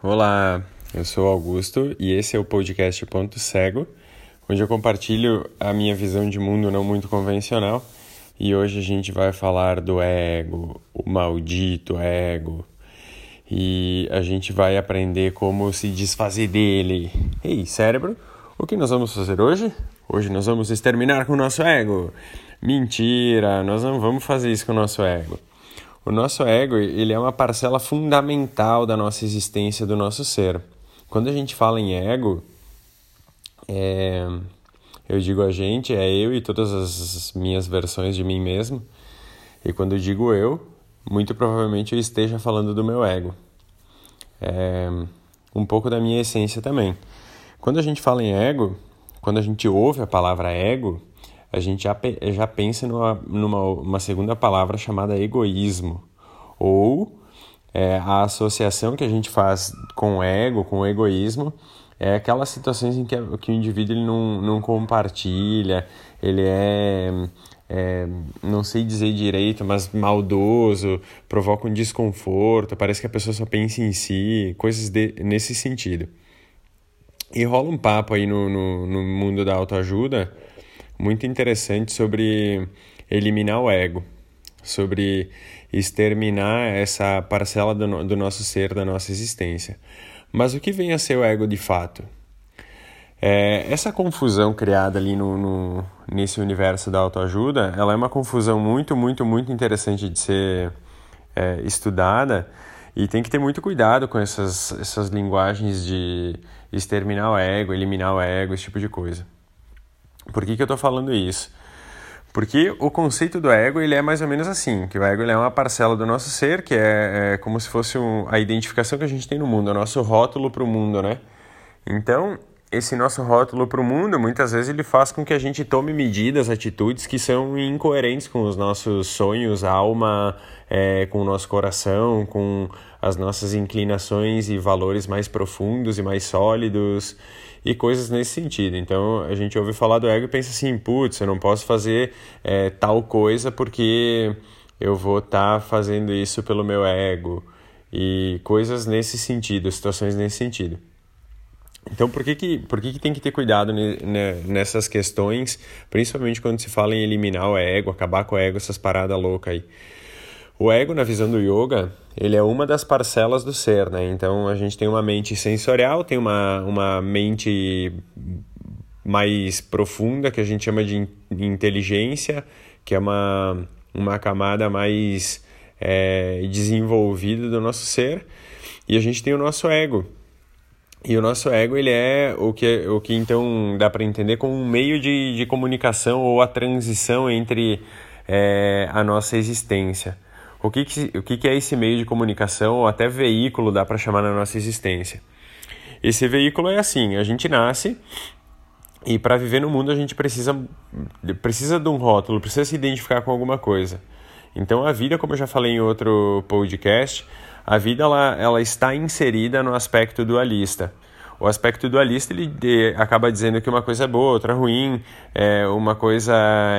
Olá, eu sou Augusto e esse é o podcast Ponto Cego, onde eu compartilho a minha visão de mundo não muito convencional. E hoje a gente vai falar do ego, o maldito ego. E a gente vai aprender como se desfazer dele. Ei, cérebro, o que nós vamos fazer hoje? Hoje nós vamos exterminar com o nosso ego. Mentira, nós não vamos fazer isso com o nosso ego. O nosso ego, ele é uma parcela fundamental da nossa existência, do nosso ser. Quando a gente fala em ego, é, eu digo a gente, é eu e todas as minhas versões de mim mesmo. E quando eu digo eu, muito provavelmente eu esteja falando do meu ego. É, um pouco da minha essência também. Quando a gente fala em ego, quando a gente ouve a palavra ego, a gente já, já pensa numa, numa uma segunda palavra chamada egoísmo, ou é, a associação que a gente faz com o ego, com o egoísmo, é aquelas situações em que, que o indivíduo ele não, não compartilha, ele é, é, não sei dizer direito, mas maldoso, provoca um desconforto, parece que a pessoa só pensa em si, coisas de, nesse sentido. E rola um papo aí no, no, no mundo da autoajuda muito interessante sobre eliminar o ego, sobre exterminar essa parcela do, do nosso ser, da nossa existência. Mas o que vem a ser o ego de fato? É, essa confusão criada ali no, no, nesse universo da autoajuda, ela é uma confusão muito, muito, muito interessante de ser é, estudada e tem que ter muito cuidado com essas, essas linguagens de exterminar o ego, eliminar o ego, esse tipo de coisa. Por que, que eu estou falando isso? Porque o conceito do ego ele é mais ou menos assim, que o ego é uma parcela do nosso ser, que é, é como se fosse um, a identificação que a gente tem no mundo, o nosso rótulo para o mundo, né? Então, esse nosso rótulo para o mundo, muitas vezes ele faz com que a gente tome medidas, atitudes que são incoerentes com os nossos sonhos, alma, é, com o nosso coração, com as nossas inclinações e valores mais profundos e mais sólidos e coisas nesse sentido. Então a gente ouve falar do ego e pensa assim, putz, eu não posso fazer é, tal coisa porque eu vou estar tá fazendo isso pelo meu ego e coisas nesse sentido, situações nesse sentido. Então, por que, que, por que, que tem que ter cuidado nessas questões, principalmente quando se fala em eliminar o ego, acabar com o ego, essas paradas loucas aí? O ego, na visão do yoga, ele é uma das parcelas do ser, né? Então, a gente tem uma mente sensorial, tem uma, uma mente mais profunda, que a gente chama de inteligência, que é uma, uma camada mais é, desenvolvida do nosso ser. E a gente tem o nosso ego, e o nosso ego, ele é o que, o que então dá para entender como um meio de, de comunicação ou a transição entre é, a nossa existência. O, que, que, o que, que é esse meio de comunicação ou até veículo dá para chamar na nossa existência? Esse veículo é assim, a gente nasce e para viver no mundo a gente precisa, precisa de um rótulo, precisa se identificar com alguma coisa. Então a vida, como eu já falei em outro podcast, a vida ela, ela está inserida no aspecto dualista. O aspecto dualista ele de, acaba dizendo que uma coisa é boa, outra ruim, é, uma coisa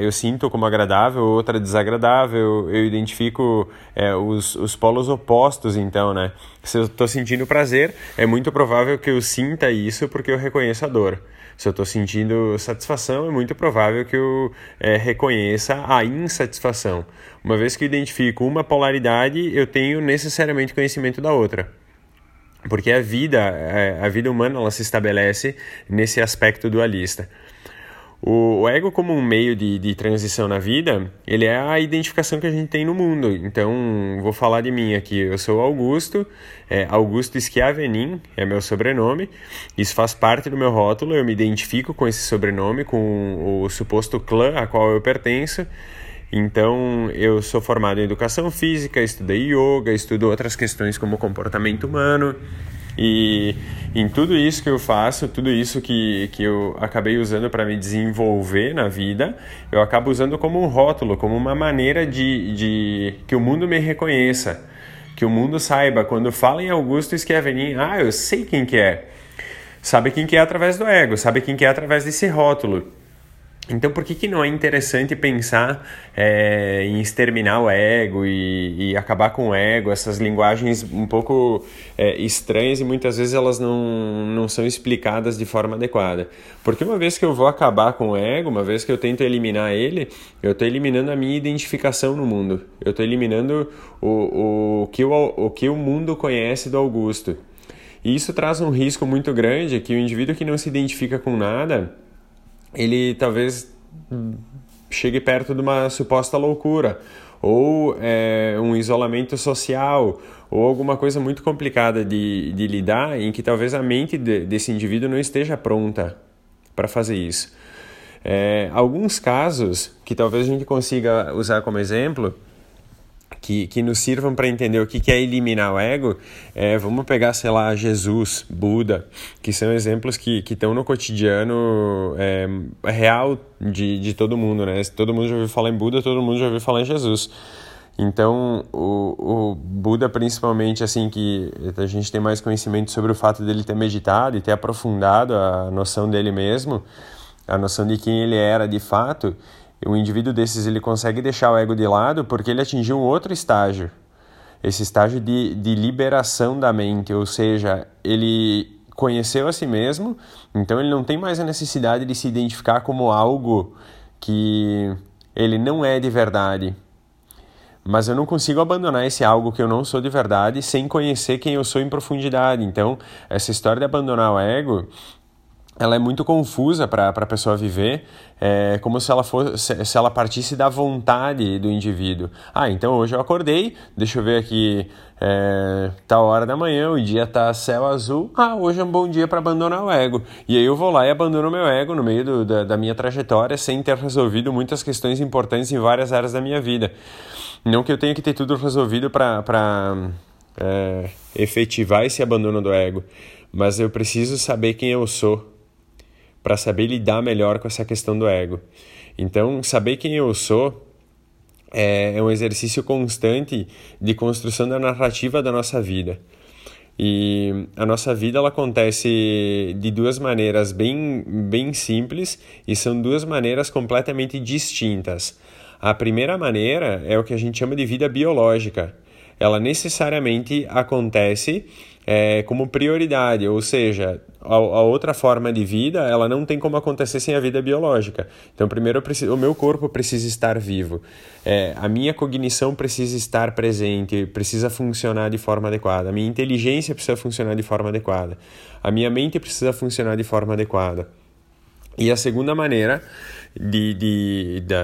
eu sinto como agradável, outra desagradável, eu identifico é, os, os polos opostos, então, né? Se eu estou sentindo prazer, é muito provável que eu sinta isso porque eu reconheço a dor. Se eu estou sentindo satisfação, é muito provável que eu é, reconheça a insatisfação. Uma vez que eu identifico uma polaridade, eu tenho necessariamente conhecimento da outra. Porque a vida, é, a vida humana, ela se estabelece nesse aspecto dualista. O, ego como um meio de, de transição na vida, ele é a identificação que a gente tem no mundo. Então, vou falar de mim aqui. Eu sou Augusto, é, Augusto Schiavenin é meu sobrenome. Isso faz parte do meu rótulo, eu me identifico com esse sobrenome, com o suposto clã a qual eu pertenço. Então, eu sou formado em educação física, estudei yoga, estudo outras questões como comportamento humano. E em tudo isso que eu faço, tudo isso que, que eu acabei usando para me desenvolver na vida, eu acabo usando como um rótulo, como uma maneira de, de que o mundo me reconheça, que o mundo saiba. Quando fala em Augusto Schiavenin, ah, eu sei quem que é. Sabe quem que é através do ego, sabe quem que é através desse rótulo. Então, por que, que não é interessante pensar é, em exterminar o ego e, e, acabar com o ego? Essas linguagens um pouco é, estranhas e muitas vezes elas não, não são explicadas de forma adequada. Porque uma vez que eu vou acabar com o ego, uma vez que eu tento eliminar ele, eu estou eliminando a minha identificação no mundo. Eu estou eliminando o, o, que o, o que o mundo conhece do Augusto. E isso traz um risco muito grande que o indivíduo que não se identifica com nada ele talvez chegue perto de uma suposta loucura ou é, um isolamento social ou alguma coisa muito complicada de, de lidar em que talvez a mente de, desse indivíduo não esteja pronta para fazer isso. É, alguns casos que talvez a gente consiga usar como exemplo que, que nos sirvam para entender o que, que é eliminar o ego, é, vamos pegar, sei lá, Jesus, Buda, que são exemplos que estão no cotidiano é, real de, de todo mundo, né? Todo mundo já ouviu falar em Buda, todo mundo já ouviu falar em Jesus. Então, o, o Buda, principalmente, assim, que a gente tem mais conhecimento sobre o fato dele ter meditado e ter aprofundado a noção dele mesmo, a noção de quem ele era de fato, um indivíduo desses ele consegue deixar o ego de lado porque ele atingiu um outro estágio. Esse estágio de, de liberação da mente, ou seja, ele conheceu a si mesmo, então ele não tem mais a necessidade de se identificar como algo que ele não é de verdade. Mas eu não consigo abandonar esse algo que eu não sou de verdade sem conhecer quem eu sou em profundidade. Então, essa história de abandonar o ego ela é muito confusa para a pessoa viver, é como se ela, fosse, se ela partisse da vontade do indivíduo. Ah, então hoje eu acordei, deixa eu ver aqui, é, tá hora da manhã, o dia tá céu azul, ah, hoje é um bom dia para abandonar o ego. E aí eu vou lá e abandono meu ego no meio do, da, da minha trajetória sem ter resolvido muitas questões importantes em várias áreas da minha vida. Não que eu tenha que ter tudo resolvido para é, efetivar esse abandono do ego, mas eu preciso saber quem eu sou para saber lidar melhor com essa questão do ego. Então, saber quem eu sou é, é um exercício constante de construção da narrativa da nossa vida. E a nossa vida ela acontece de duas maneiras bem, bem simples e são duas maneiras completamente distintas. A primeira maneira é o que a gente chama de vida biológica. Ela necessariamente acontece é, como prioridade, ou seja, a, a, outra forma de vida ela não tem como acontecer sem a vida biológica. Então, primeiro preciso, o meu corpo precisa estar vivo, é, a minha cognição precisa estar presente, precisa funcionar de forma adequada, a minha inteligência precisa funcionar de forma adequada, a minha mente precisa funcionar de forma adequada. E a segunda maneira de, de, de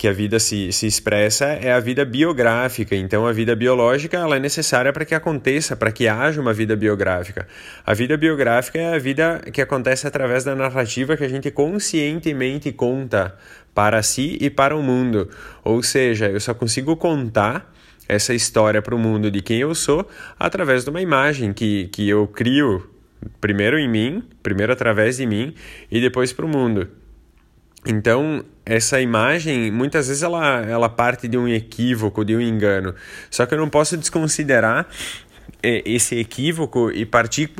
que a vida se, se expressa é a vida biográfica. Então, a vida biológica ela é necessária para que aconteça, para que haja uma vida biográfica. A vida biográfica é a vida que acontece através da narrativa que a gente conscientemente conta para si e para o mundo. Ou seja, eu só consigo contar essa história para o mundo de quem eu sou através de uma imagem que, que eu crio primeiro em mim, primeiro através de mim e depois para o mundo. Então, essa imagem, muitas vezes ela, ela parte de um equívoco, de um engano. Só que eu não posso desconsiderar é, esse equívoco e partir,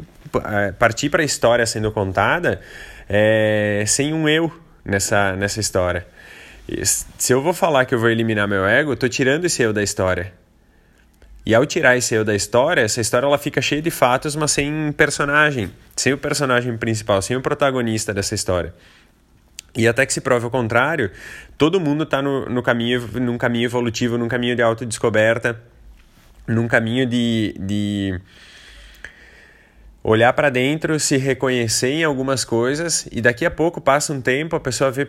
é, partir para a história sendo contada é, sem um eu nessa, nessa história. Se eu vou falar que eu vou eliminar meu ego, eu tirando esse eu da história. E ao tirar esse eu da história, essa história ela fica cheia de fatos, mas sem personagem, sem o personagem principal, sem o protagonista dessa história. E até que se prove o contrário, todo mundo está no, no caminho, num caminho evolutivo, num caminho de autodescoberta, num caminho de, de olhar para dentro, se reconhecer em algumas coisas e daqui a pouco passa um tempo, a pessoa vê,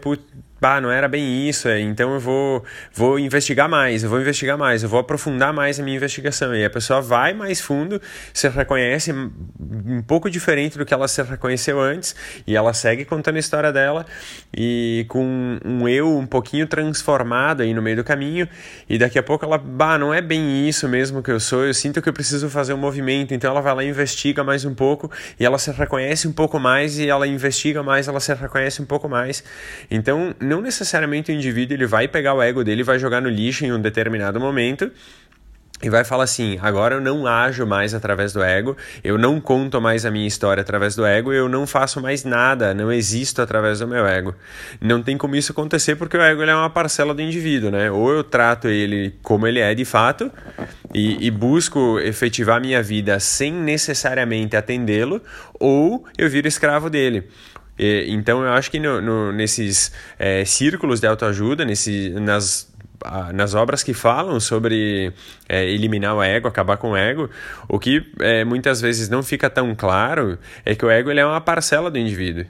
bah, não era bem isso, é, então eu vou, vou investigar mais, eu vou investigar mais, eu vou aprofundar mais a minha investigação. E a pessoa vai mais fundo, se reconhece um pouco diferente do que ela se reconheceu antes, e ela segue contando a história dela, e com um eu um pouquinho transformado aí no meio do caminho, e daqui a pouco ela, bah, não é bem isso mesmo que eu sou, eu sinto que eu preciso fazer um movimento, então ela vai lá e investiga mais um pouco, e ela se reconhece um pouco mais, e ela investiga mais, ela se reconhece um pouco mais. Então, não necessariamente o indivíduo ele vai pegar o ego dele vai jogar no lixo em um determinado momento e vai falar assim: agora eu não ajo mais através do ego, eu não conto mais a minha história através do ego, eu não faço mais nada, não existo através do meu ego. Não tem como isso acontecer porque o ego é uma parcela do indivíduo, né? Ou eu trato ele como ele é de fato e, e busco efetivar minha vida sem necessariamente atendê-lo, ou eu viro escravo dele. E, então eu acho que no, no, nesses é, círculos de autoajuda, nesse, nas nas obras que falam sobre é, eliminar o ego, acabar com o ego, o que é, muitas vezes não fica tão claro é que o ego ele é uma parcela do indivíduo.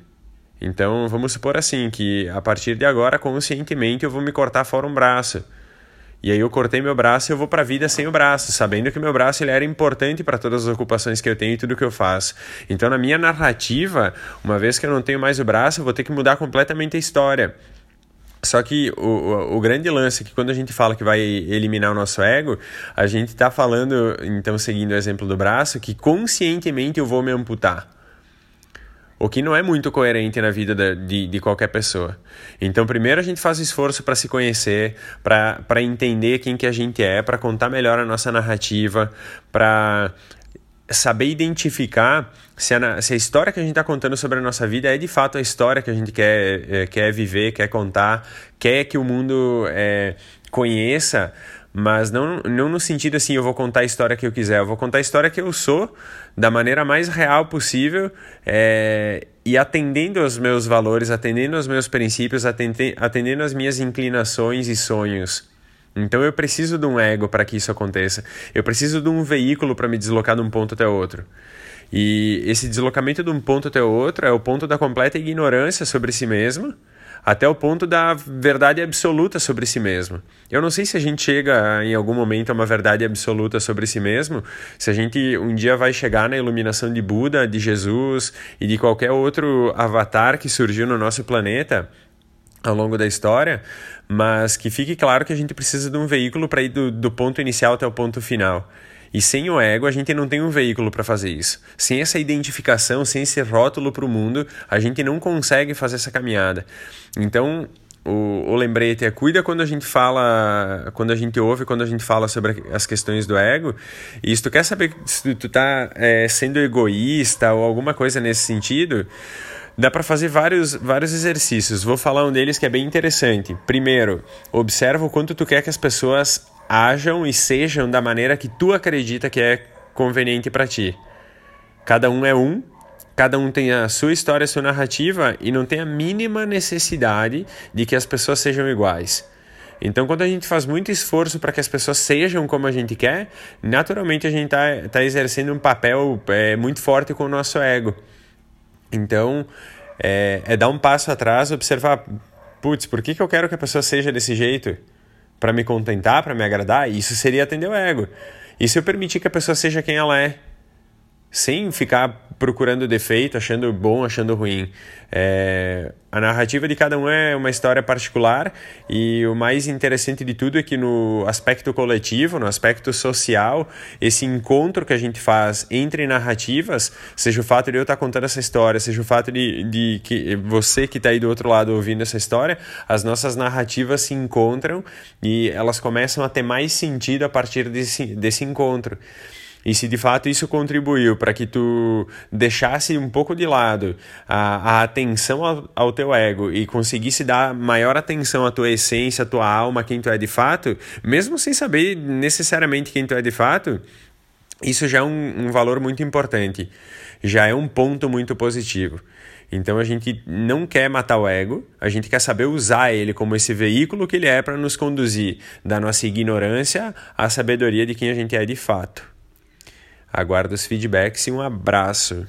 Então, vamos supor assim, que a partir de agora, conscientemente, eu vou me cortar fora um braço. E aí eu cortei meu braço e eu vou para a vida sem o braço, sabendo que meu braço ele era importante para todas as ocupações que eu tenho e tudo que eu faço. Então, na minha narrativa, uma vez que eu não tenho mais o braço, eu vou ter que mudar completamente a história. Só que o, o, o, grande lance é que quando a gente fala que vai eliminar o nosso ego, a gente está falando, então seguindo o exemplo do braço, que conscientemente eu vou me amputar. O que não é muito coerente na vida de, de qualquer pessoa. Então, primeiro a gente faz esforço para se conhecer, para entender quem que a gente é, para contar melhor a nossa narrativa, para saber identificar se a, se a história que a gente está contando sobre a nossa vida é de fato a história que a gente quer, é, quer viver, quer contar, quer que o mundo é, conheça, mas não, não no sentido assim, eu vou contar a história que eu quiser, eu vou contar a história que eu sou da maneira mais real possível é, e atendendo aos meus valores, atendendo aos meus princípios, atendendo, atendendo às minhas inclinações e sonhos. Então eu preciso de um ego para que isso aconteça. Eu preciso de um veículo para me deslocar de um ponto até outro. E esse deslocamento de um ponto até outro é o ponto da completa ignorância sobre si mesmo, até o ponto da verdade absoluta sobre si mesmo. Eu não sei se a gente chega em algum momento a uma verdade absoluta sobre si mesmo, se a gente um dia vai chegar na iluminação de Buda, de Jesus e de qualquer outro avatar que surgiu no nosso planeta ao longo da história, mas que fique claro que a gente precisa de um veículo para ir do, do ponto inicial até o ponto final. E sem o ego, a gente não tem um veículo para fazer isso. Sem essa identificação, sem esse rótulo para o mundo, a gente não consegue fazer essa caminhada. Então, o, o lembrete é cuida quando a gente fala, quando a gente ouve, quando a gente fala sobre as questões do ego. E se tu quer saber se tu tá é, sendo egoísta ou alguma coisa nesse sentido, Dá para fazer vários, vários exercícios. Vou falar um deles que é bem interessante. Primeiro, observa o quanto tu quer que as pessoas ajam e sejam da maneira que tu acredita que é conveniente para ti. Cada um é um, cada um tem a sua história, a sua narrativa e não tem a mínima necessidade de que as pessoas sejam iguais. Então, quando a gente faz muito esforço para que as pessoas sejam como a gente quer, naturalmente a gente está tá exercendo um papel é, muito forte com o nosso ego. Então, é, é dar um passo atrás, observar, putz, por que, que eu quero que a pessoa seja desse jeito? Para me contentar, para me agradar? Isso seria atender o ego. E se eu permitir que a pessoa seja quem ela é? Sem ficar procurando defeito, achando bom, achando ruim. É, a narrativa de cada um é uma história particular e o mais interessante de tudo é que no aspecto coletivo, no aspecto social, esse encontro que a gente faz entre narrativas, seja o fato de eu estar contando essa história, seja o fato de, de que você que está aí do outro lado ouvindo essa história, as nossas narrativas se encontram e elas começam a ter mais sentido a partir desse, desse encontro. E se de fato isso contribuiu para que tu deixasse um pouco de lado a, a atenção ao, ao, teu ego e conseguisse dar maior atenção à tua essência, à tua alma, quem tu é de fato, mesmo sem saber necessariamente quem tu é de fato, isso já é um, um valor muito importante, já é um ponto muito positivo. Então a gente não quer matar o ego, a gente quer saber usar ele como esse veículo que ele é para nos conduzir da nossa ignorância à sabedoria de quem a gente é de fato. Aguardo os feedbacks e um abraço.